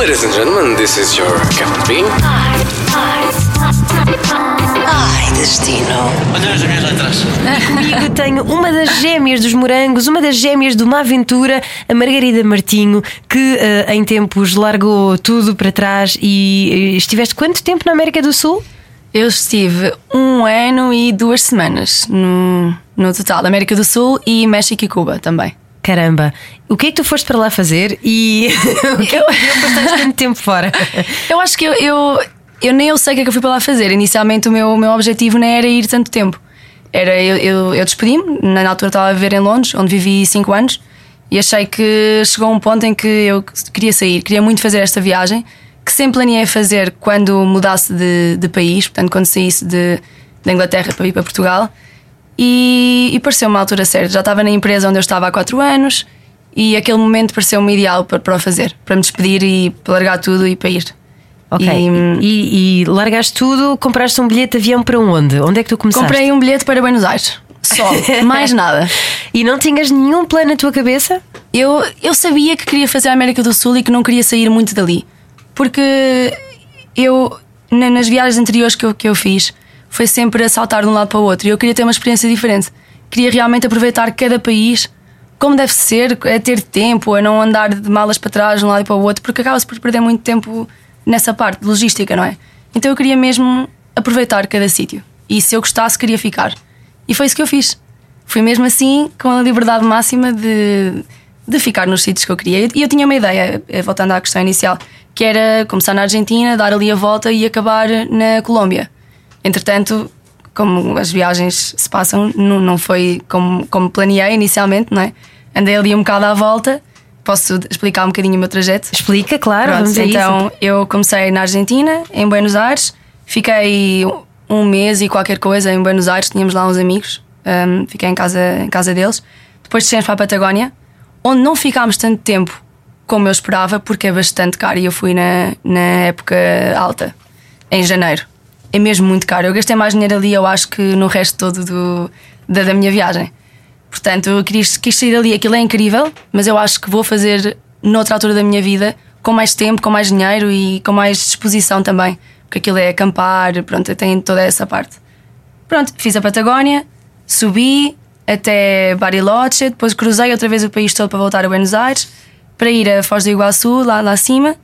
Ladies and gentlemen, this is your Captain Bean. Ai, destino. Olha as minhas letras. Comigo tenho uma das gêmeas dos morangos, uma das gêmeas de uma aventura, a Margarida Martinho, que eh, em tempos largou tudo para trás e eh, estiveste quanto tempo na América do Sul? Eu estive um ano e duas semanas no, no total, América do Sul e México e Cuba também. Caramba, o que é que tu foste para lá fazer e o que é deu passaste tanto tempo fora? Eu acho que eu, eu, eu nem eu sei o que é que eu fui para lá fazer. Inicialmente o meu, o meu objetivo não era ir tanto tempo. Era eu, eu, eu despedi-me, na altura estava a viver em Londres, onde vivi 5 anos, e achei que chegou um ponto em que eu queria sair, queria muito fazer esta viagem, que sempre planeei fazer quando mudasse de, de país, portanto, quando saísse de, da Inglaterra para ir para Portugal. E, e pareceu uma altura certa. Já estava na empresa onde eu estava há 4 anos e aquele momento pareceu-me ideal para, para o fazer, para me despedir e para largar tudo e para ir. Ok, E- e, e largaste tudo, compraste um bilhete de avião para onde? Onde é que tu começaste? Comprei um bilhete para Buenos Aires. Só, mais nada. E não tinhas nenhum plano na tua cabeça? Eu, eu sabia que queria fazer a América do Sul e que não queria sair muito dali. Porque eu, na- nas viagens anteriores que eu, que eu fiz, foi sempre a saltar de um lado para o outro. E eu queria ter uma experiência diferente. Queria realmente aproveitar cada país como deve ser, a ter tempo, a não andar de malas para trás de um lado e para o outro, porque acaba-se por perder muito tempo nessa parte de logística, não é? Então eu queria mesmo aproveitar cada sítio. E se eu gostasse, queria ficar. E foi isso que eu fiz. Fui mesmo assim, com a liberdade máxima de, de ficar nos sítios que eu queria. E eu tinha uma ideia, eh, voltando à questão inicial, que era começar na Argentina, dar ali a volta e acabar na Colômbia. Entretanto, como as viagens se passam, não, não foi como, como planeei inicialmente, não é? Andei ali um bocado à volta. Posso explicar um bocadinho o meu trajeto? Explica, claro, Pronto, então isso. eu comecei na Argentina, em Buenos Aires, fiquei um mês e qualquer coisa em Buenos Aires, tínhamos lá uns amigos, hum, fiquei em casa, em casa deles. Depois descemos para a Patagónia, onde não ficámos tanto tempo como eu esperava, porque é bastante caro e eu fui na, na época alta, em janeiro. É mesmo muito caro. Eu gastei mais dinheiro ali, eu acho que no resto todo do, da, da minha viagem. Portanto, eu quis, quis sair dali. Aquilo é incrível, mas eu acho que vou fazer noutra altura da minha vida, com mais tempo, com mais dinheiro e com mais disposição também. Porque aquilo é acampar, pronto, tem toda essa parte. Pronto, fiz a Patagónia, subi até Bariloche, depois cruzei outra vez o país todo para voltar a Buenos Aires, para ir a Foz do Iguaçu, lá, lá acima.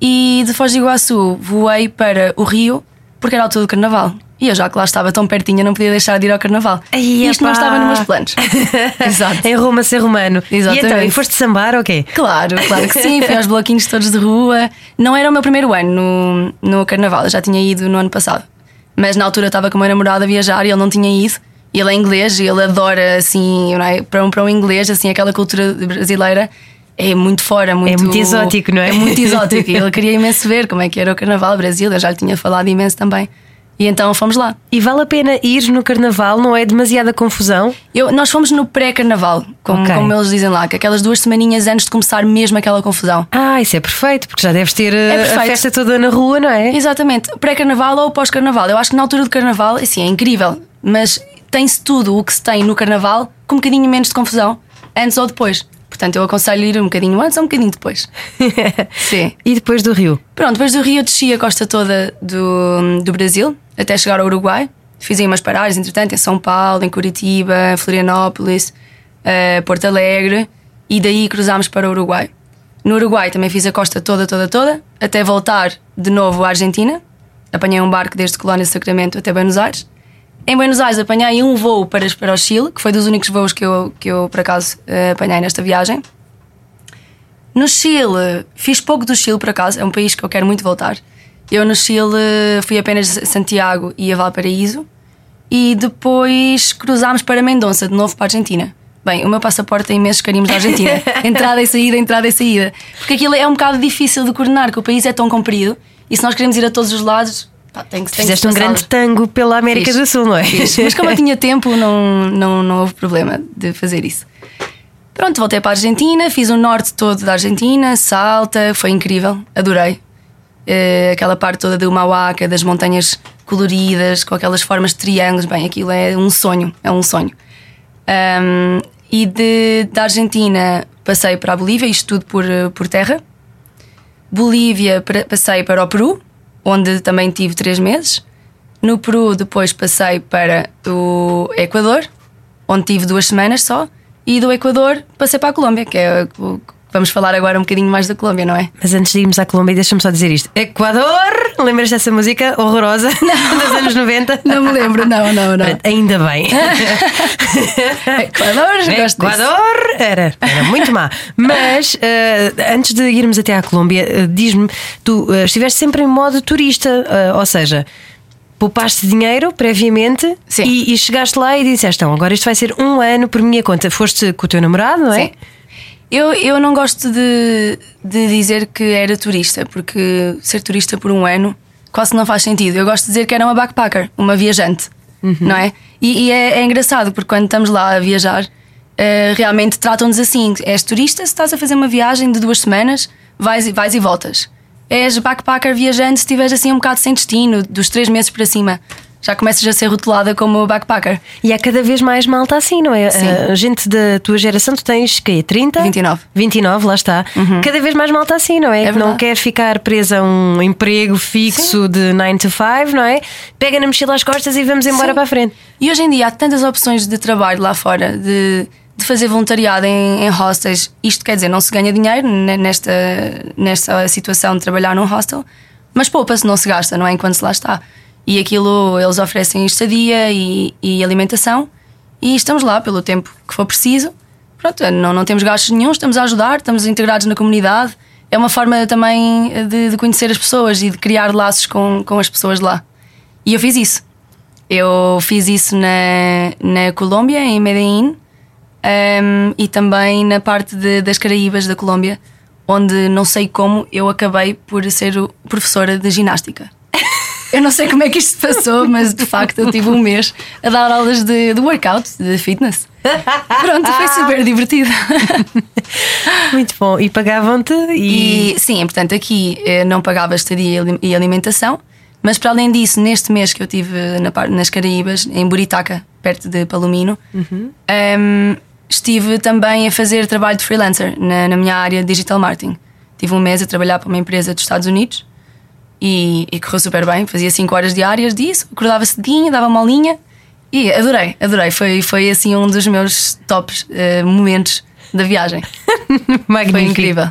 E de Foz do Iguaçu voei para o Rio, porque era a altura do Carnaval. E eu, já que lá estava tão pertinho, não podia deixar de ir ao Carnaval. Ai, Isto não estava nos meus planos. Exato. em Roma ser romano. E então, Exatamente. e foste sambar ou quê? Claro, claro que sim, fui aos bloquinhos todos de rua. Não era o meu primeiro ano no, no Carnaval, eu já tinha ido no ano passado. Mas na altura estava com o meu namorado a viajar e ele não tinha ido. E ele é inglês e ele adora, assim, é? para, um, para um inglês, assim, aquela cultura brasileira é muito fora, muito. muito exótico, não é? É muito exótico. e ele queria imenso ver como é que era o Carnaval Brasil, eu já lhe tinha falado imenso também. E então fomos lá. E vale a pena ir no carnaval, não é demasiada confusão? Eu, nós fomos no pré-carnaval, como, Ok. como eles dizem lá, que aquelas duas semaninhas antes de começar mesmo aquela confusão. Ah, isso é perfeito, porque já deves ter eh, a festa toda na rua, não é? Exatamente, pré-carnaval ou pós-carnaval. Eu acho que na altura do carnaval, assim, é incrível, mas tem-se tudo o que se tem no carnaval com um bocadinho menos de confusão, antes ou depois. Portanto, eu aconselho ir um bocadinho antes ou um bocadinho depois. Sim. E depois do Rio? Pronto, depois do Rio eu desci a costa toda do, do Brasil, até chegar ao Uruguai. Fiz aí umas paragens, entretanto, em São Paulo, em Curitiba, Florianópolis, eh, Porto Alegre, e daí cruzámos para o Uruguai. No Uruguai também fiz a costa toda, toda, toda, até voltar de novo à Argentina. Apanhei um barco desde Colónia de Sacramento até Buenos Aires. Em Buenos Aires apanhei um voo para, para o Chile, que foi dos únicos voos que eu, que eu por acaso, eh, apanhei nesta viagem. No Chile, fiz pouco do Chile por acaso, é um país que eu quero muito voltar. Eu no Chile fui apenas a Santiago e a Valparaíso e depois cruzámos para Mendonça, de novo para a Argentina. Bem, o meu passaporte tem imensos carimbos da Argentina. entrada e saída, entrada e saída. Porque aquilo é um bocado difícil de coordenar, que o país é tão comprido e se nós queremos ir a todos os lados, pá, tem que tem que Fizeste um grande tango pela América Fiz. do Sul, não é? Fiz. Mas como eu tinha tempo, não, não, não houve problema de fazer isso. Pronto, voltei para a Argentina, fiz o norte todo da Argentina, Salta, foi incrível, adorei. Eh, aquela parte toda do Mauaca, das montanhas coloridas, com aquelas formas de triângulos, bem, aquilo é um sonho, é um sonho. Ahm, e de, da Argentina passei para a Bolívia, isto tudo por, eh, por terra. Bolívia passei para o Peru, onde também tive três meses. No Peru depois passei para o Equador, onde tive duas semanas só. E do Equador passei para a Colômbia, que é vamos falar agora um bocadinho mais da Colômbia, não é? Mas antes de irmos à Colômbia, deixa-me só dizer isto: Equador! Lembras dessa música horrorosa dos anos 90? Não me lembro, não, não, não. Ainda bem. Equador, gosto disso. Equador era, era muito má. Mas eh, antes de irmos até à Colômbia, eh, diz-me, tu eh, estiveste sempre em modo turista, ou seja. Poupaste dinheiro previamente e, e chegaste lá e disseste: então, agora isto vai ser um ano por minha conta. Foste com o teu namorado, não é? Sim. Eu, eu não gosto de, de dizer que era turista, porque ser turista por um ano quase não faz sentido. Eu gosto de dizer que era uma backpacker, uma viajante, não é? E, e é, é engraçado, porque quando estamos lá a viajar, eh, realmente tratam-nos assim: és turista, se estás a fazer uma viagem de duas semanas, vais, e- vais e voltas. És backpacker viajante se estiveres assim um bocado sem destino, dos três meses para cima. Já começas a ser rotulada como backpacker. E há cada vez mais malta assim, não é? Sim. A gente da tua geração, tu tens que 30? 29. 29, lá está. Cada vez mais malta assim, não é? É que não quer ficar presa a um emprego fixo de 9 to 5, não é? Pega na mochila às costas e vamos embora Sim. para a frente. E hoje em dia há tantas opções de trabalho lá fora, de, de fazer voluntariado em, em hostels. Isto quer dizer, não se ganha dinheiro ne- nesta, nesta situação de trabalhar num hostel, mas poupa-se, não se gasta, não é? Enquanto se lá está. E aquilo eles oferecem estadia e, e alimentação, e estamos lá pelo tempo que for preciso. Pronto, não, não temos gastos nenhum, estamos a ajudar, estamos integrados na comunidade. É uma forma também de, de conhecer as pessoas e de criar laços com, com as pessoas lá. E eu fiz isso. Eu fiz isso na, na Colômbia, em Medellín, um, e também na parte de- das Caraíbas da Colômbia, onde não sei como eu acabei por ser professora de ginástica. Eu não sei como é que isto se passou, mas de facto eu tive um mês a dar aulas de, de workout, de fitness. Pronto, foi super divertido. Muito bom. E pagavam-te e. E sim, portanto, aqui eh, não pagava estadia e ali- alimentação, mas para além disso, neste mês que eu tive na, nas Caraíbas, em Buritaca, perto de Palomino, ehm, estive também a fazer trabalho de freelancer na, na minha área de digital marketing. Tive um mês a trabalhar para uma empresa dos Estados Unidos e, e correu super bem. Fazia 5 horas diárias disso, acordava cedinho, dava uma aulinha e adorei, adorei. Foi, foi assim um dos meus tops eh, momentos da viagem. Magnífico. Foi incrível.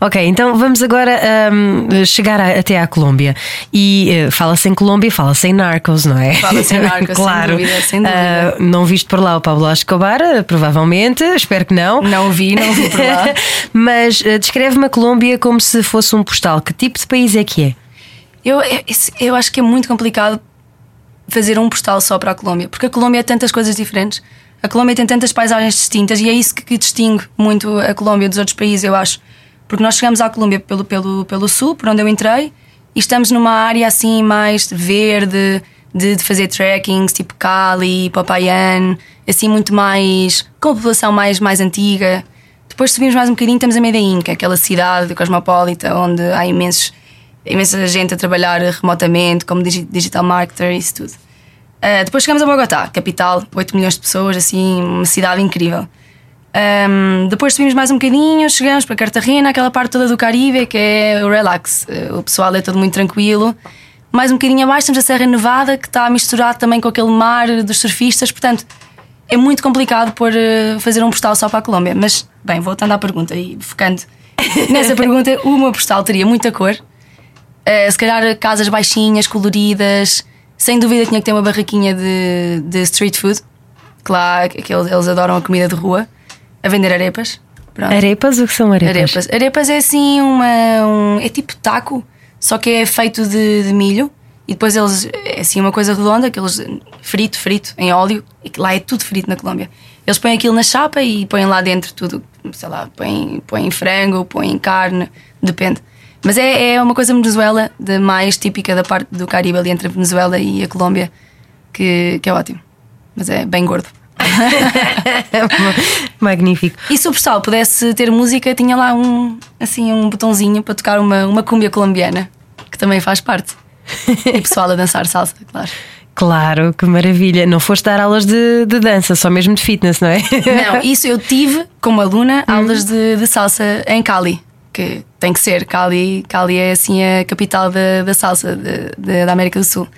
Ok, então vamos agora hum, chegar a- até à Colômbia. E eh, fala-se em Colômbia, fala-se em Narcos, não é? Fala-se em Narcos, sem claro. dúvida, sem dúvida. Ah, não viste por lá o Pablo Escobar, provavelmente, espero que não. Não vi, não vi por lá. Mas eh, descreve-me a Colômbia como se fosse um postal. Que tipo de país é que é? Eu, eu, eu acho que é muito complicado fazer um postal só para a Colômbia, porque a Colômbia é tantas coisas diferentes. A Colômbia tem tantas paisagens distintas e é isso que, distingue muito a Colômbia dos outros países, eu acho. Porque nós chegamos à Colômbia pelo, pelo, pelo sul, por onde eu entrei, e estamos numa área assim mais verde, de, de fazer trekkings, tipo Cali, Popayan, assim muito mais. com a população mais, mais antiga. Depois subimos mais um bocadinho, estamos a Medellín, que é aquela cidade cosmopolita onde há imensos, imensa gente a trabalhar remotamente, como digi- digital marketer e isso tudo. Uh, depois chegamos a Bogotá, capital, 8 milhões de pessoas, assim, uma cidade incrível. Um, depois subimos mais um bocadinho, chegamos para Cartagena, aquela parte toda do Caribe, que é o relax. Uh, o pessoal é todo muito tranquilo. Mais um bocadinho abaixo temos a Serra Nevada, que está misturado também com aquele mar dos surfistas, portanto é muito complicado por uh, fazer um postal só para a Colômbia. Mas, bem, voltando à pergunta e focando nessa pergunta, uma postal teria muita cor, Uh, se calhar casas baixinhas, coloridas. Sem dúvida tinha que ter uma barraquinha de, de street food. Que lá que eles, adoram a comida de rua. A vender arepas. Pronto. Arepas? O que são arepas? Arepas. Arepas é assim uma. Um, é tipo taco, só que é feito de, de milho. E depois eles. É assim uma coisa redonda, que eles. frito, frito, em óleo. E lá é tudo frito na Colômbia. Eles põem aquilo na chapa e põem lá dentro tudo. Sei lá, põem, põem frango, põem carne, depende. Mas é, é uma coisa Venezuela, de mais típica da parte do Caribe, ali entre a Venezuela e a Colômbia, que, que é ótimo. Mas é bem gordo. Magnífico. E se o postal pudesse ter música, tinha lá um, assim, um botãozinho para tocar uma, uma cúmbia colombiana, que também faz parte. E pessoal a dançar salsa, claro. Claro, que maravilha. Não foste dar aulas de, de dança, só mesmo de fitness, não é? Não, isso eu tive como aluna aulas de, de salsa em Cali. Que tem que ser. Cali, Cali é assim a capital da, da salsa de, de, da América do Sul.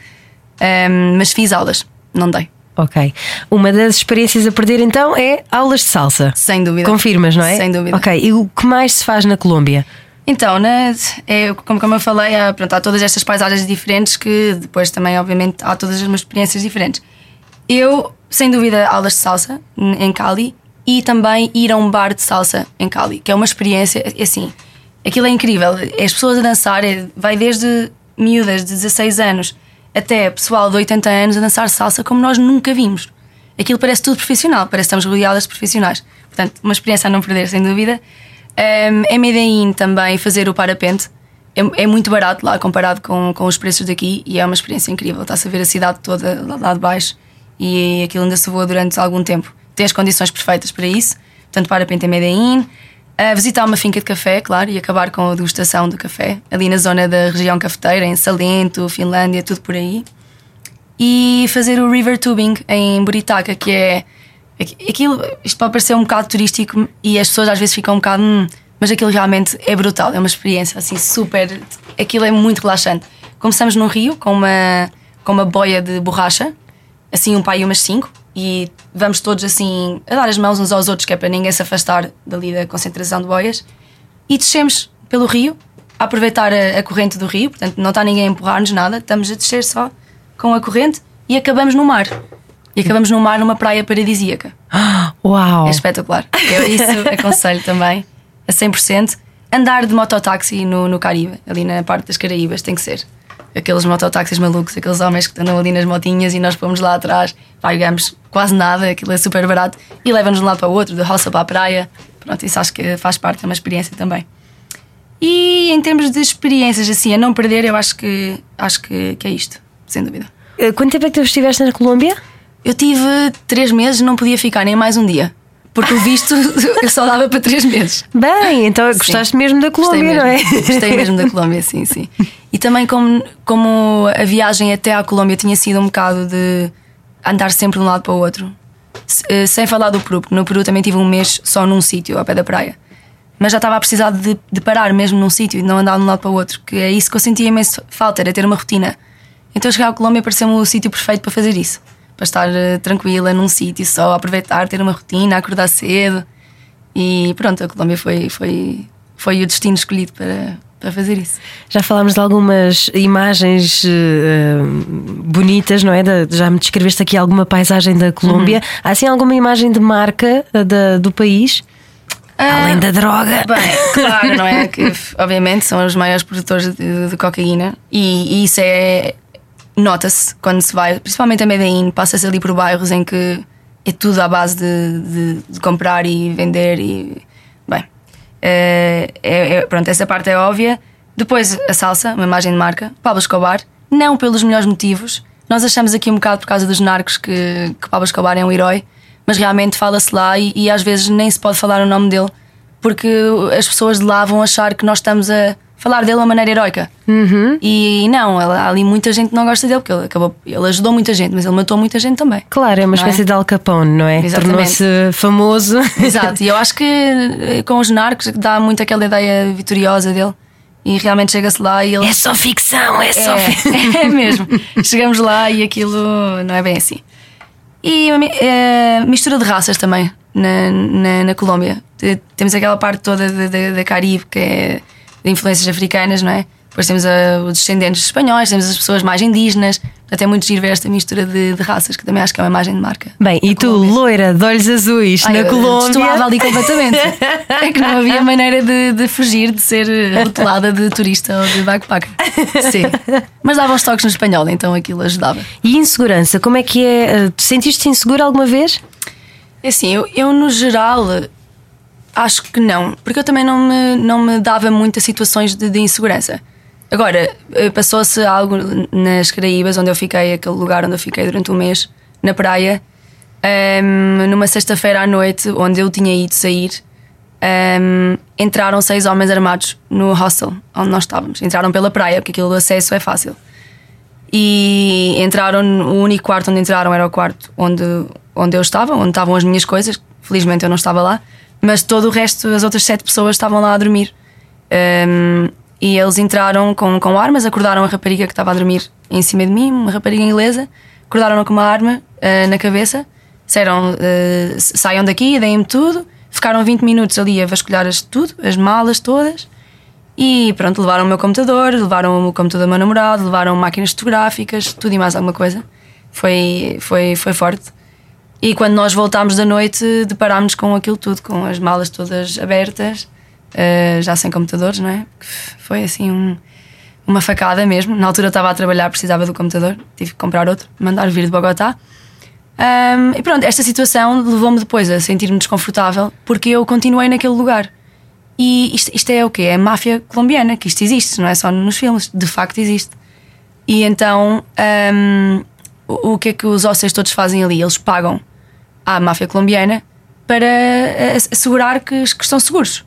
Um, mas fiz aulas, não dei. Ok. Uma das experiências a perder então é aulas de salsa. Sem dúvida. Confirmas, não é? Sem dúvida. Ok. E o que mais se faz na Colômbia? Então, né, é, como, como eu falei, há, pronto, há todas estas paisagens diferentes que depois também, obviamente, há todas as minhas experiências diferentes. Eu, sem dúvida, aulas de salsa em Cali e também ir a um bar de salsa em Cali, que é uma experiência, é assim, aquilo é incrível. As pessoas a dançar, é, vai desde miúdas de 16 anos até pessoal de 80 anos a dançar salsa como nós nunca vimos. Aquilo parece tudo profissional, parece que estamos rodeadas de profissionais. Portanto, uma experiência a não perder, sem dúvida. Um, em Medellín também fazer o parapente é, é, muito barato lá comparado com, com os preços daqui e é uma experiência incrível. Está-se a ver a cidade toda lá de baixo e aquilo ainda se voa durante algum tempo. Tem as condições perfeitas para isso. Portanto, parapente em Medellín. Uh, visitar uma finca de café, claro, e acabar com a degustação do café, ali na zona da região cafeteira, em Salento, Finlândia, tudo por aí. E fazer o river tubing em Buritaca, que é. Aquilo, isto pode parecer um bocado turístico e as pessoas às vezes ficam um bocado. Hum, mas aquilo realmente é brutal, é uma experiência assim super. Aquilo é muito relaxante. Começamos num rio com uma, com uma boia de borracha, assim um pai e umas cinco, e vamos todos assim a dar as mãos uns aos outros, que é para ninguém se afastar dali da concentração de boias, e descemos pelo rio, a aproveitar a, a corrente do rio, portanto não está ninguém a empurrar-nos nada, estamos a descer só com a corrente e acabamos no mar. E acabamos no mar numa praia paradisíaca. Uau! É espetacular. Eu isso aconselho também, a 100%. Andar de mototáxi no, no Caribe, ali na parte das Caraíbas, tem que ser aqueles mototáxis malucos, aqueles homens que andam ali nas motinhas e nós fomos lá atrás, pagamos quase nada, aquilo é super barato e leva-nos de um lado para o outro, de roça para a praia. Pronto, isso acho que faz parte, é uma experiência também. E em termos de experiências, assim, a não perder, eu acho que, acho que, que é isto, sem dúvida. Eh, quanto tempo é que tu estiveste na Colômbia? Eu tive três meses, não podia ficar nem mais um dia. Porque o visto eu só dava para três meses. Bem, então gostaste sim. mesmo da Colômbia, mesmo. não é? Gostei mesmo da Colômbia, sim, sim. E também como, como a viagem até à Colômbia tinha sido um bocado de andar sempre de um lado para o outro. Eh, sem falar do Peru, porque no Peru também tive um mês só num sítio, ao pé da praia. Mas já estava a precisar de, de parar mesmo num sítio e de não andar de um lado para o outro, que é isso que eu sentia imenso falta, era ter uma rotina. Então chegar à Colômbia pareceu-me o sítio perfeito para fazer isso. Para estar uh, tranquila num sítio só, aproveitar, ter uma rotina, acordar cedo. E pronto, a Colômbia foi, foi, foi o destino escolhido para, para fazer isso. Já falámos de algumas imagens uh, bonitas, não é? De, já me descreveste aqui alguma paisagem da Colômbia. Uhum. Há assim alguma imagem de marca uh, da, do país? Ah, Além da droga. Bem, claro, não é? Que obviamente são os maiores produtores de, de cocaína e, e isso é. Nota-se quando se vai, principalmente a Medellín, passa-se ali por bairros em que é tudo à base de, de, de comprar e vender e. Bem. É, é, pronto, essa parte é óbvia. Depois a salsa, uma imagem de marca, Pablo Escobar, não pelos melhores motivos. Nós achamos aqui um bocado por causa dos narcos que, que Pablo Escobar é um herói, mas realmente fala-se lá e, e, às vezes nem se pode falar o nome dele porque as pessoas de lá vão achar que nós estamos a falar dele de uma maneira heroica. Uhum. E, não, há ali muita gente não gosta dele, porque ele, acabou, ele ajudou muita gente, mas ele matou muita gente também. Claro, é uma espécie é? de Al Capone, não é? Tornou-se famoso. Exato, e eu acho que eh, com os narcos dá muito aquela ideia vitoriosa dele. E realmente chega-se lá e ele. É só ficção, é só é, ficção. É mesmo. Chegamos lá e aquilo não é bem assim. E é, mistura de raças também na, na, na Colômbia. Temos aquela parte toda da Caribe que é de influências africanas, não é? Depois temos a, os descendentes espanhóis, temos as pessoas mais indígenas. Até muito giro ver esta mistura de, de, raças, que também acho que é uma imagem de marca. Bem, e tu, Colômbia. loira, de olhos azuis, Ai, na Colômbia. Destoava ali completamente. é que não havia maneira de, de, fugir de ser rotulada de turista ou de backpacker. Sim. Mas dava uns toques no espanhol, então aquilo ajudava. E insegurança, como é que é? Sentiste-te insegura alguma vez? É assim, eu, eu no geral acho que não, porque eu também não me, não me dava muitas situações de, de insegurança. Agora, eh, passou-se algo nas Caraíbas, onde eu fiquei, aquele lugar onde eu fiquei durante um mês, na praia, um, ehm, numa sexta-feira à noite, onde eu tinha ido sair, um, ehm, entraram seis homens armados no hostel onde nós estávamos. Entraram pela praia, porque aquilo do acesso é fácil. E entraram, o único quarto onde entraram era o quarto onde, onde eu estava, onde estavam as minhas coisas. Felizmente eu não estava lá, mas todo o resto, as outras sete pessoas estavam lá a dormir. Um, e eles entraram com, com armas, acordaram a rapariga que estava a dormir em cima de mim, uma rapariga inglesa, acordaram-na com uma arma uh, na cabeça, disseram uh, saiam daqui, deem-me tudo. Ficaram 20 minutos ali a vasculhar as, tudo, as malas todas. E pronto, levaram o meu computador, levaram o computador do meu namorado, levaram máquinas fotográficas, tudo e mais alguma coisa. Foi, foi, foi forte. E quando nós voltámos da noite, deparámos com aquilo tudo, com as malas todas abertas, uh, já sem computadores, não é? Foi assim um, uma facada mesmo. Na altura estava a trabalhar, precisava do computador, tive que comprar outro, mandar vir de Bogotá. Um, e pronto, esta situação levou-me depois a sentir-me desconfortável porque eu continuei naquele lugar. E isto, isto é o quê? É máfia colombiana, que isto existe, não é só nos filmes, de facto existe. E então, um, o, o que é que os hóspedes todos fazem ali? Eles pagam à máfia colombiana para assegurar que, que estão seguros.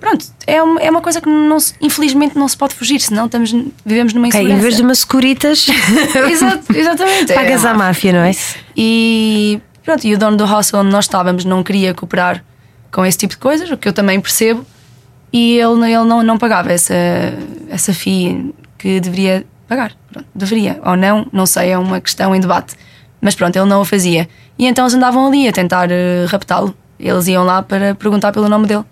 Pronto, é uma, é uma coisa que não se, infelizmente não se pode fugir, senão estamos, vivemos numa insegurança. Okay, em vez de uma securitas, Exato, exatamente. pagas é, à máfia, não é? E pronto, e o dono do hostel onde nós estávamos não queria cooperar com esse tipo de coisas, o que eu também percebo, e ele, ele não, não pagava essa, essa FII que deveria pagar. Pronto, deveria ou não, não sei, é uma questão em debate. Mas pronto, ele não o fazia. E então eles andavam ali a tentar uh, raptá-lo. Eles iam lá para perguntar pelo nome dele.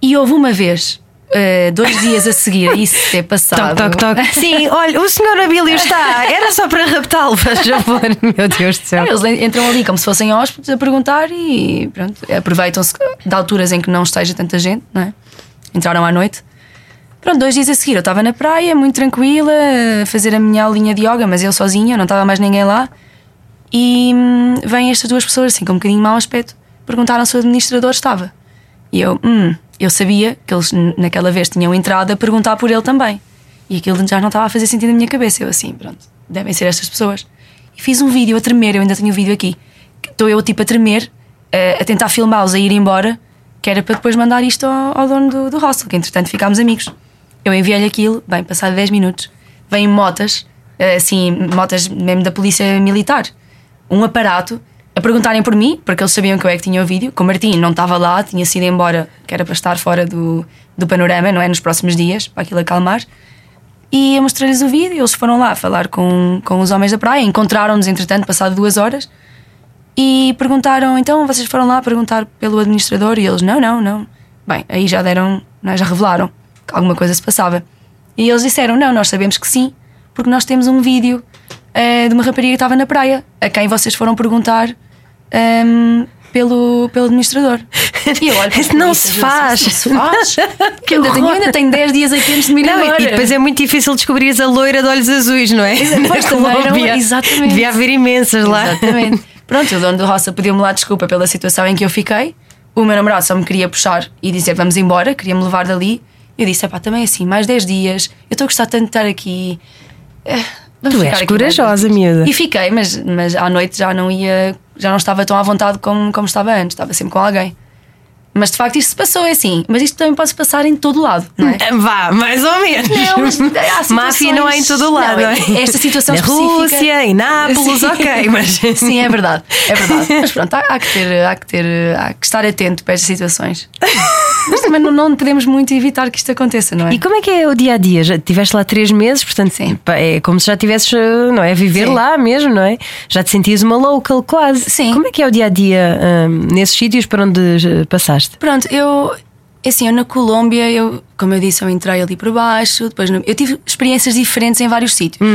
E houve uma vez, uh, dois dias a seguir, isso ter passado. Toc, toc, toc. Sim, olha, o senhor Abílio está. Era só para raptá-lo, faz favor. Meu Deus do céu. Eles entram ali como se fossem hóspedes a perguntar e pronto, aproveitam-se de alturas em que não esteja tanta gente, não é? Entraram à noite. Pronto, dois dias a seguir eu estava na praia, muito tranquila, a fazer a minha aulinha de yoga, mas eu sozinha, não estava mais ninguém lá. E hum, vêm estas duas pessoas, assim, com um bocadinho mau aspecto, perguntaram se o administrador estava. E eu, hum, eu sabia que eles naquela vez tinham entrado a perguntar por ele também. E aquilo já não estava a fazer sentido na minha cabeça. Eu assim, pronto, devem ser estas pessoas. E fiz um vídeo a tremer, eu ainda tenho o vídeo aqui. Estou eu tipo a tremer, a, a tentar filmá-los a ir embora, que era para depois mandar isto ao, ao dono do, do hostel, que entretanto ficámos amigos. Eu enviei-lhe aquilo, bem, passado 10 minutos, vêm motas, assim, motas mesmo da polícia militar, um aparato a perguntarem por mim, porque eles sabiam que eu é que tinha o vídeo. Com o Martim não estava lá, tinha sido embora, que era para estar fora do, do panorama, não é? Nos próximos dias, para aquilo acalmar. E eu mostrei-lhes o vídeo, eles foram lá falar com, com os homens da praia, encontraram-nos entretanto, passado duas horas, e perguntaram: então vocês foram lá perguntar pelo administrador? E eles: não, não, não. Bem, aí já deram, é? já revelaram que alguma coisa se passava. E eles disseram: não, nós sabemos que sim, porque nós temos um vídeo uh, de uma rapariga que estava na praia, a quem vocês foram perguntar um, pelo, pelo administrador. E eu olho Isso não se faz. Não se faz. que ainda tenho, ainda tenho 10 dias aqui antes de me ir não, E depois é muito difícil descobrir a loira de olhos azuis, não é? Pois também exatamente. Devia haver imensas lá. Exatamente. Pronto, o dono do roça pediu-me lá desculpa pela situação em que eu fiquei. O meu namorado só me queria puxar e dizer vamos embora, queria-me levar dali. Eu disse: é pá, também assim, mais 10 dias, eu estou a gostar tanto de estar aqui. Eh, Vamos tu és corajosa, miúda. E fiquei, mas, mas à noite já não ia, já não estava tão à vontade como, como estava antes, estava sempre com alguém. Mas de facto isto se passou, é assim. Mas isto também pode se passar em todo lado, não é? Vá, mais ou menos. Não, mas Máfia não é em todo lado, não, é? Esta situação Na específica. Rússia, em Nápoles, Sim. ok, mas. Sim, é verdade, é verdade. Mas pronto, há, há, que ter, há que ter, há que estar atento para estas situações. Mas também não, não podemos muito evitar que isto aconteça, não é? E como é que é o dia a dia? Já estiveste lá três meses, portanto, Sim. é como se já tivesses, não é? Viver Sim. lá mesmo, não é? Já te sentias uma local quase. Sim. Como é que é o dia a dia hum, nesses sítios para onde eh, passaste? Pronto, eu. Assim, eu na Colômbia, eu, como eu disse, eu entrei ali por baixo, depois no- eu tive experiências diferentes em vários sítios.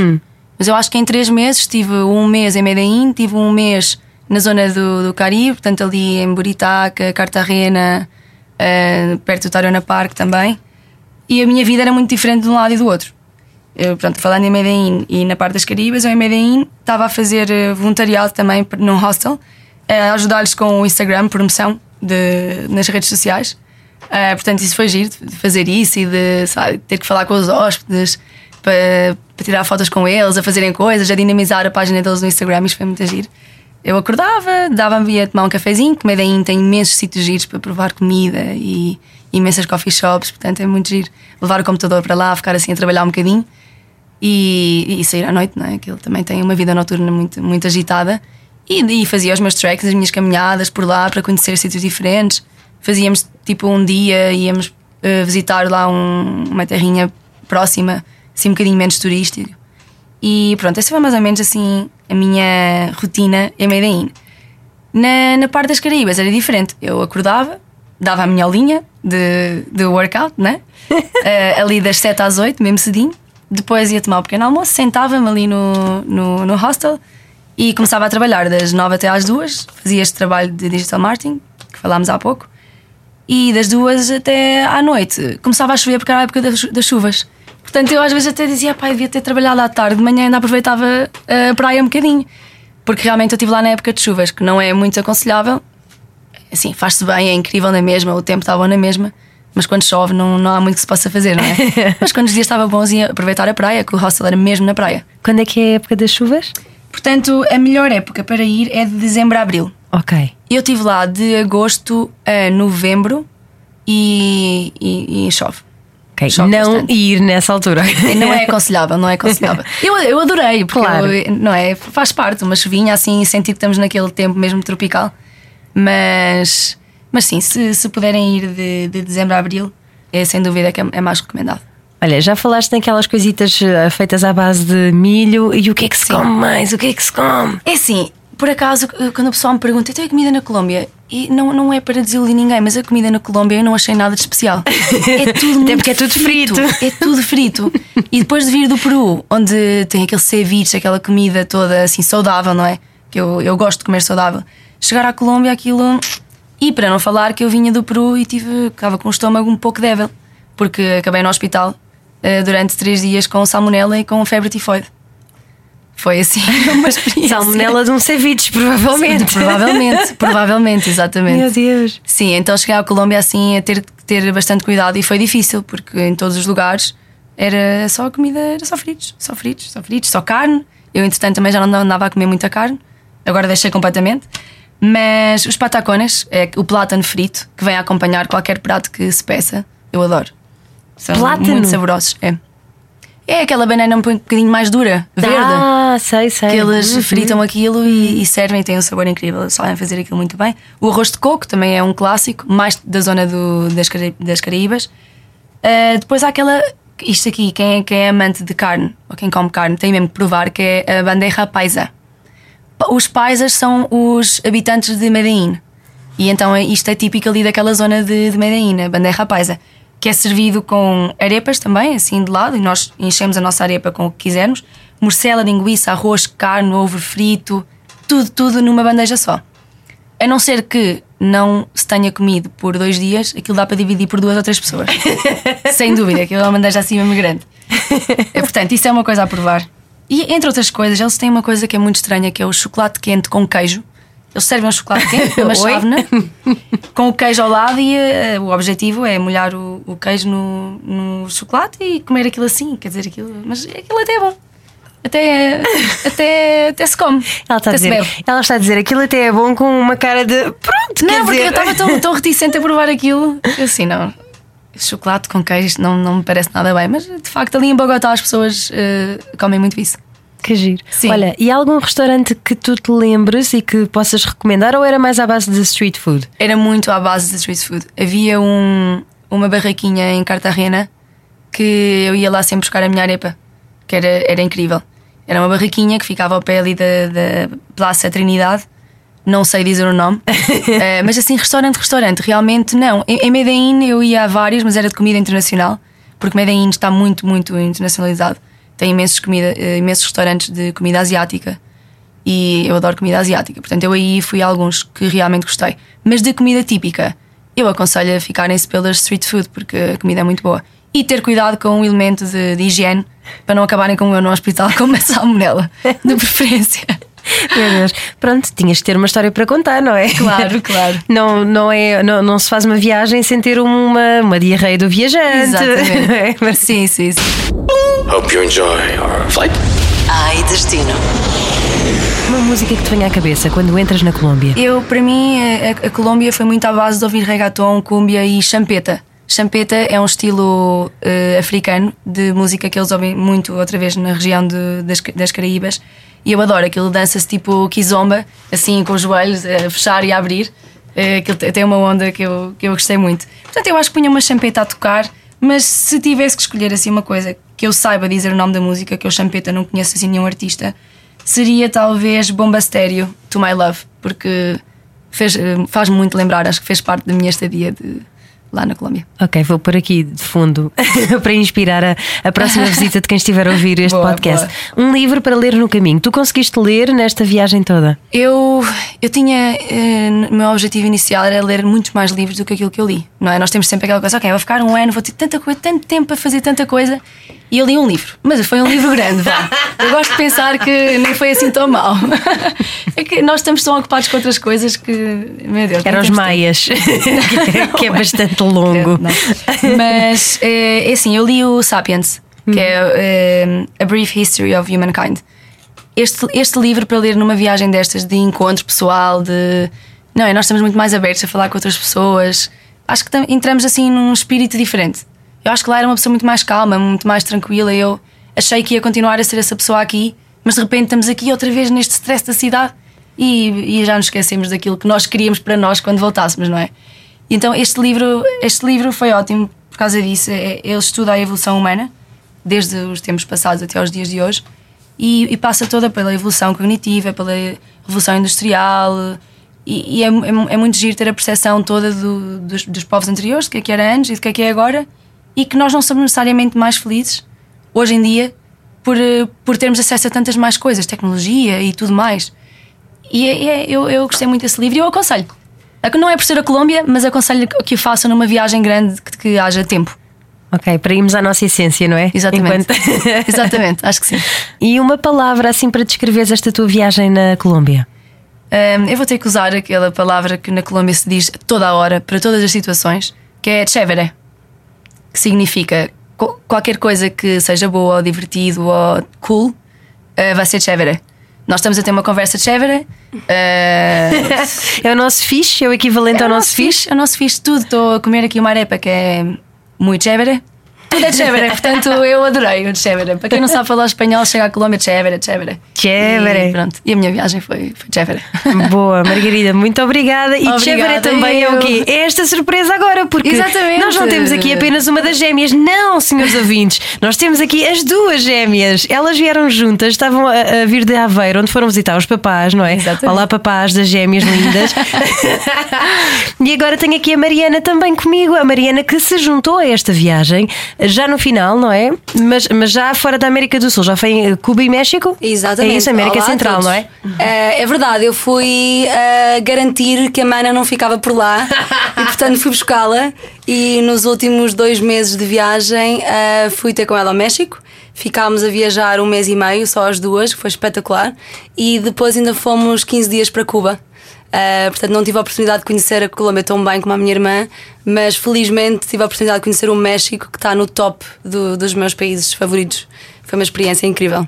Mas eu acho que em três meses tive um mês em Medellín, tive um mês na zona do, do Caribe, portanto ali em Buritaca, Cartagena, eh, perto do Tarona Park também. E a minha vida era muito diferente de um lado e do outro. Eu, portanto, falando em Medellín e na parte das Caribas, eu em Medellín estava a fazer eh, voluntariado também num hostel, a ajudar-lhes com o Instagram, promoção de, nas redes sociais. Eh, portanto, isso foi giro, de fazer isso e de sabe, ter que falar com os hóspedes para, para tirar fotos com eles, a fazerem coisas, a dinamizar a página deles no Instagram. Isso foi muito giro. Eu acordava, dava-me a tomar um cafezinho, que Medellín tem imensos sítios giros para provar comida e imensas coffee shops, portanto é muito giro. Levar o computador para lá, ficar assim a trabalhar um bocadinho e, e sair à noite, não é? Aquilo também tem uma vida noturna muito, muito agitada. E, e fazia os meus treks, as minhas caminhadas por lá para conhecer sítios diferentes. Fazíamos tipo um dia, íamos eh, visitar lá um- uma terrinha próxima, assim um bocadinho menos turístico. E pronto, essa foi mais ou menos assim a minha rotina em Medellín. Na, na parte das Caraíbas era diferente. Eu acordava, dava a minha aulinha de, de workout, né? Eh, ali das 7 às 8, mesmo cedinho. Depois ia tomar um pequeno almoço, sentava-me ali no, no, no hostel e começava a trabalhar das 9 até às 2. Fazia este trabalho de digital marketing, que falámos há pouco. E das duas até à noite começava a chover porque era a época das, das chuvas. Portanto, eu às vezes até dizia, pai, devia ter trabalhado à tarde, de manhã ainda aproveitava a praia um bocadinho. Porque realmente eu estive lá na época de chuvas, que não é muito aconselhável. Assim, faz-se bem, é incrível na mesma, o tempo está bom na mesma. Mas quando chove não, não há muito que se possa fazer, não é? mas quando os dias estavam bons, ia aproveitar a praia, que o hostel era mesmo na praia. Quando é que é a época das chuvas? Portanto, a melhor época para ir é de dezembro a abril. Ok. Eu estive lá de agosto a novembro e, e, e chove. Ok. Chove Não bastante. ir nessa altura. Não é aconselhável, não é aconselhável. Eu, eu adorei, porque Claro. eu- não é, faz parte, uma chuvinha assim, sentir que estamos naquele tempo mesmo tropical. Mas, mas sim, se, se puderem ir de, de dezembro a abril, é sem dúvida que é, é mais recomendado. Olha, já falaste naquelas coisitas eh, feitas à base de milho e o que é que se Sim. come mais? O que é que se come? É assim, por acaso, quando a pessoa me pergunta, então comida na Colômbia? E não, não é para desiludir ninguém, mas a comida na Colômbia eu não achei nada de especial. É tudo muito porque é tudo frito. É tudo frito. E depois de vir do Peru, onde tem aquele ceviche, aquela comida toda assim saudável, não é? Que eu, eu gosto de comer saudável. Chegar à Colômbia, aquilo. E para não falar que eu vinha do Peru e tive, estava com o estômago um pouco débil, porque acabei no hospital eh, durante três dias com salmonela e com febre tifoide. Foi assim uma experiência. Salmonela de um ceviche, provavelmente. Provavelmente, provavelmente, exatamente. Meu Deus. Sim, então cheguei à Colômbia assim a ter que ter bastante cuidado e foi difícil, porque em todos os lugares era só comida, era só fritos, só fritos, só fritos, só carne. Eu, entretanto, também já não andava a comer muita carne, agora deixei completamente. Mas os patacones, é o plátano frito, que vem a acompanhar qualquer prato que se peça, eu adoro. São Plátano? muito saborosos. É. É aquela banana um bocadinho mais dura, verde. Ah, sei, sei. Que eles Uhum. fritam aquilo e, e servem e têm um sabor incrível. Eles sabem fazer aquilo muito bem. O arroz de coco também é um clássico, mais da zona do- das, das Caraíbas. Ah, depois há aquela. Isto aqui, quem é, quem é amante de carne ou quem come carne tem mesmo que provar que é a bandeja paisa. Pa- Os paisas são os habitantes de Medellín. E então é- isto é típico ali daquela zona de, de Medellín, a bandeja paisa. Que é servido com arepas também, assim de lado, e nós enchemos a nossa arepa com o que quisermos. Morcela, linguiça, arroz, carne, ovo frito, tudo, tudo numa bandeja só. A não ser que não se tenha comido por dois dias, aquilo dá para dividir por duas ou três pessoas. Sem dúvida, aquilo é uma bandeja assim mesmo grande. É, portanto, isso é uma coisa a provar. E entre outras coisas, eles têm uma coisa que é muito estranha, que é o chocolate quente com queijo. Eles servem um chocolate quente, uma chávena, com o queijo ao lado e eh, o objetivo é molhar o, o queijo no, no chocolate e comer aquilo assim. Quer dizer, aquilo. Mas aquilo até é bom. Até, até, até se come. Ela está, a dizer, ela está a dizer aquilo até é bom com uma cara de pronto, Não, porque dizer... eu estava tão, tão reticente a provar aquilo. Eu assim, não. Chocolate com queijo não, não me parece nada bem. Mas de facto, ali em Bogotá as pessoas eh, comem muito isso. Que giro. Sim. Olha, e algum restaurante que tu te lembres e que possas recomendar ou era mais à base de street food? Era muito à base de street food. Havia um, uma barraquinha em Cartagena que eu ia lá sempre buscar a minha arepa, que era, era incrível. Era uma barraquinha que ficava ao pé ali da, da Praça Trinidade. Não sei dizer o nome, Eh, mas assim, restaurante, restaurante, realmente não. Em, em Medellín eu ia a vários, mas era de comida internacional, porque Medellín está muito, muito internacionalizado. Tem imensos, comida, eh, imensos restaurantes de comida asiática e eu adoro comida asiática. Portanto, eu aí fui a alguns que realmente gostei. Mas de comida típica, eu aconselho a ficarem-se pelas street food, porque a comida é muito boa. E ter cuidado com o elemento de, de higiene para não acabarem como eu no hospital com uma salmonela, de preferência. Meu Deus. Pronto, tinhas de ter uma história para contar, não é? Claro, claro. Não, não, é, não, não se faz uma viagem sem ter uma, uma diarreia do viajante. Exatamente. Mas sim, sim, sim. Hope you enjoy our flight. Ai, destino. uma música que te venha à cabeça quando entras na Colômbia. Eu, para mim, a, a Colômbia foi muito à base de ouvir reggaeton, cúmbia e champeta. Champeta é um estilo eh, africano de música que eles ouvem muito, outra vez, na região de- das, das Caraíbas. E eu adoro aquilo, dança-se tipo kizomba, assim com os joelhos a fechar e a abrir. Te- tem uma onda que eu, que eu gostei muito. Portanto, eu acho que punha uma champeta a tocar, mas se tivesse que escolher assim uma coisa que eu saiba dizer o nome da música, que eu champeta não conheço assim nenhum artista, seria talvez Bomba Stereo, To My Love, porque fez, eh, faz muito lembrar, acho que fez parte da minha estadia de, lá na Colômbia. Ok, vou por aqui de fundo para inspirar a, a próxima visita de quem estiver a ouvir este Boa, podcast. Um livro para ler no caminho. Tu conseguiste ler nesta viagem toda? Eu, eu tinha. O meu objetivo inicial era ler muitos mais livros do que aquilo que eu li. Não é? Nós temos sempre aquela coisa, ok, vou ficar um ano, vou ter tanta coisa, tanto tempo para fazer tanta coisa. E eu li um livro. Mas foi um livro grande, vá. Eu gosto de pensar que nem foi assim tão mal. É que nós estamos tão ocupados com outras coisas que. Meu Deus. Era os Maias, que é- bastante longo. Não. Mas é, é assim, eu li o Sapiens, que é eh, A Brief History of Humankind. Este, este livro para ler numa viagem destas de encontro pessoal, de. Não, é, nós estamos muito mais abertos a falar com outras pessoas. Acho que entramos assim num espírito diferente. Eu acho que lá era uma pessoa muito mais calma, muito mais tranquila. Eu achei que ia continuar a ser essa pessoa aqui, mas de repente estamos aqui outra vez neste stress da cidade e, e já nos esquecemos daquilo que nós queríamos para nós quando voltássemos, não é? Então este livro, este livro foi ótimo por causa disso. É- Ele estuda a evolução humana, desde os tempos passados até aos dias de hoje, e, e passa toda pela evolução cognitiva, pela evolução industrial. E, e é, é, é muito giro ter a percepção toda do- dos, dos povos anteriores, do que é que era antes e do que é que é agora, e que nós não somos necessariamente mais felizes hoje em dia por, eh, por termos acesso a tantas mais coisas, tecnologia e tudo mais. E é- é- eu, eu gostei muito desse livro e eu aconselho. É que Não é por ser a Colômbia, mas aconselho que o façam numa viagem grande que, que haja tempo. Ok, para irmos à nossa essência, não é? Exatamente. Enquanto- Exatamente, acho que sim. E uma palavra assim para descreveres esta tua viagem na Colômbia? Hum, eu vou ter que usar aquela palavra que na Colômbia se diz toda a hora, para todas as situações, que é chévere, que significa qualquer coisa que seja boa ou divertido ou cool, eh, vai ser chévere. Nós estamos a ter uma conversa chévere. eh, É o nosso fixe? É o equivalente É ao nosso fixe? É o nosso fixe tudo. Estou a comer aqui uma arepa que é muito chévere. Tudo é chévere, portanto eu adorei o chévere. Para quem não sabe falar espanhol, chega à Colômbia, chévere, chévere. Chévere. E pronto. E a minha viagem foi, foi chévere. Boa, Margarida, muito obrigada. E Obrigada, Chévere também é o eu. quê? É esta surpresa agora, porque Exatamente. nós não temos aqui apenas uma das gêmeas, não, senhores ouvintes. Nós temos aqui as duas gêmeas. Elas vieram juntas, estavam a, a vir de Aveiro, onde foram visitar os papás, não é? Exatamente. Olá, papás das gêmeas lindas. e agora tenho aqui a Mariana também comigo, a Mariana que se juntou a esta viagem, já no final, não é? Mas, mas já fora da América do Sul, já foi em Cuba e México? Exatamente. É isso, América Olá Central, não é? É, é verdade, eu fui eh, garantir que a Mana não ficava por lá e, portanto, fui buscá-la. E nos últimos dois meses de viagem eh, fui ter com ela ao México. Ficámos a viajar um mês e meio, só as duas, que foi espetacular. E depois ainda fomos 15 dias para Cuba. Eh, portanto, não tive a oportunidade de conhecer a Colômbia tão bem como a minha irmã, mas felizmente tive a oportunidade de conhecer o México, que está no top do- dos meus países favoritos. Foi uma experiência incrível.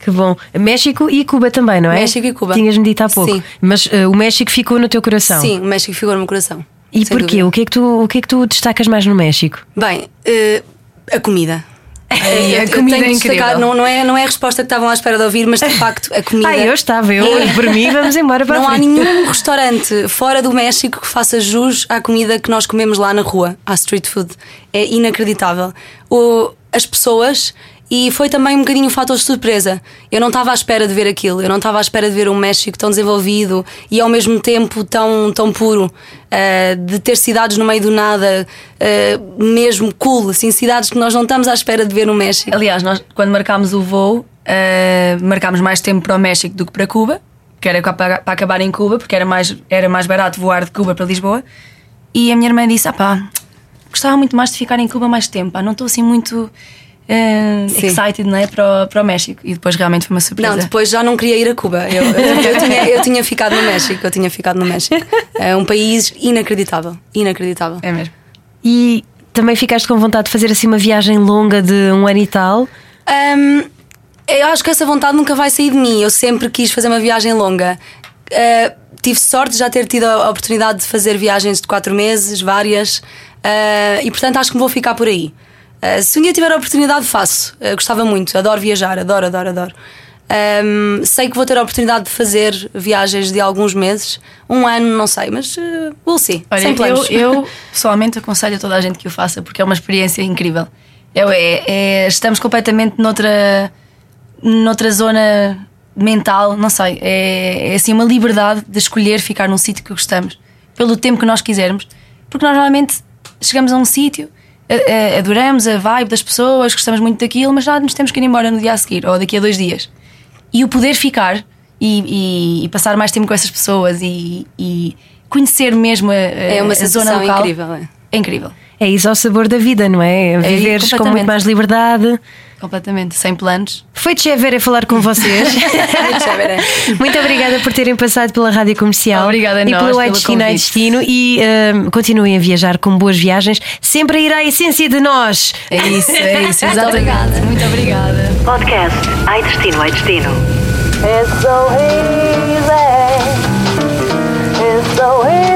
Que bom. México e Cuba também, não é? México e Cuba. Tinhas-me dito há pouco. Sim. Mas eh, o México ficou no teu coração. Sim, o México ficou no meu coração. E porquê? dúvida. O que, é que tu, o que é que tu destacas mais no México? Bem, eh, a comida. Ai, Eu- a comida é incrível. não, não, é, não é a resposta que estavam à espera de ouvir, mas de facto a comida. Ah, eu estava, eu, por mim, vamos embora para Não há nenhum restaurante fora do México que faça jus à comida que nós comemos lá na rua, à street food. É inacreditável. O, as pessoas. E foi também um bocadinho um fator de surpresa. Eu não estava à espera de ver aquilo. Eu não estava à espera de ver um México tão desenvolvido e ao mesmo tempo tão, tão puro. Uh, de ter cidades no meio do nada, uh, mesmo cool. Assim, cidades que nós não estamos à espera de ver no México. Aliás, nós quando marcámos o voo, eh, marcámos mais tempo para o México do que para Cuba, que era para, para acabar em Cuba, porque era mais, era mais barato voar de Cuba para Lisboa. E a minha irmã disse: ah pá, gostava muito mais de ficar em Cuba mais tempo, pá, não estou assim muito Sim. excited não é, para, o, para o México. E depois realmente foi uma surpresa. Não, depois já não queria ir a Cuba. Eu, eu, eu tinha, eu tinha ficado no México. Eu tinha ficado no México. É um país inacreditável. Inacreditável. É mesmo. E também ficaste com vontade de fazer assim uma viagem longa de um ano e tal? Hum, eu acho que essa vontade nunca vai sair de mim. Eu sempre quis fazer uma viagem longa. Uh, tive sorte de já ter tido a oportunidade de fazer viagens de quatro meses, várias, uh, e portanto acho que me vou ficar por aí. Uh, se um dia tiver a oportunidade, faço. Uh, gostava muito, adoro viajar, adoro, adoro, adoro. Ahm, sei que vou ter a oportunidade de fazer viagens de alguns meses, um ano, não sei, mas uh, we'll see. Olha, Sem eu, planos. eu pessoalmente aconselho a toda a gente que o faça porque é uma experiência incrível. É, é- é- estamos completamente noutra, noutra zona mental, não sei. É, é assim uma liberdade de escolher ficar num sítio que gostamos, pelo tempo que nós quisermos, porque nós normalmente chegamos a um sítio, adoramos a vibe das pessoas, gostamos muito daquilo, mas já nos temos que ir embora no dia a seguir ou daqui a dois dias. E o poder ficar e, e- e passar mais tempo com essas pessoas e, e conhecer mesmo a, a, É uma a zona local incrível, é. É incrível, É isso ao sabor da vida, não é? Viveres com completamente. muito mais liberdade. Completamente, sem planos. Foi de Vera falar com vocês. Muito obrigada por terem passado pela Rádio Comercial Obrigada a e nós pelo pelo Ai Destino, Ai convite. Destino e ahm, continuem a viajar com boas viagens, sempre a ir à essência de nós. É isso, é isso, exatamente. Muito obrigada. Podcast Ai Destino, Ai Destino. It's so easy. It's so easy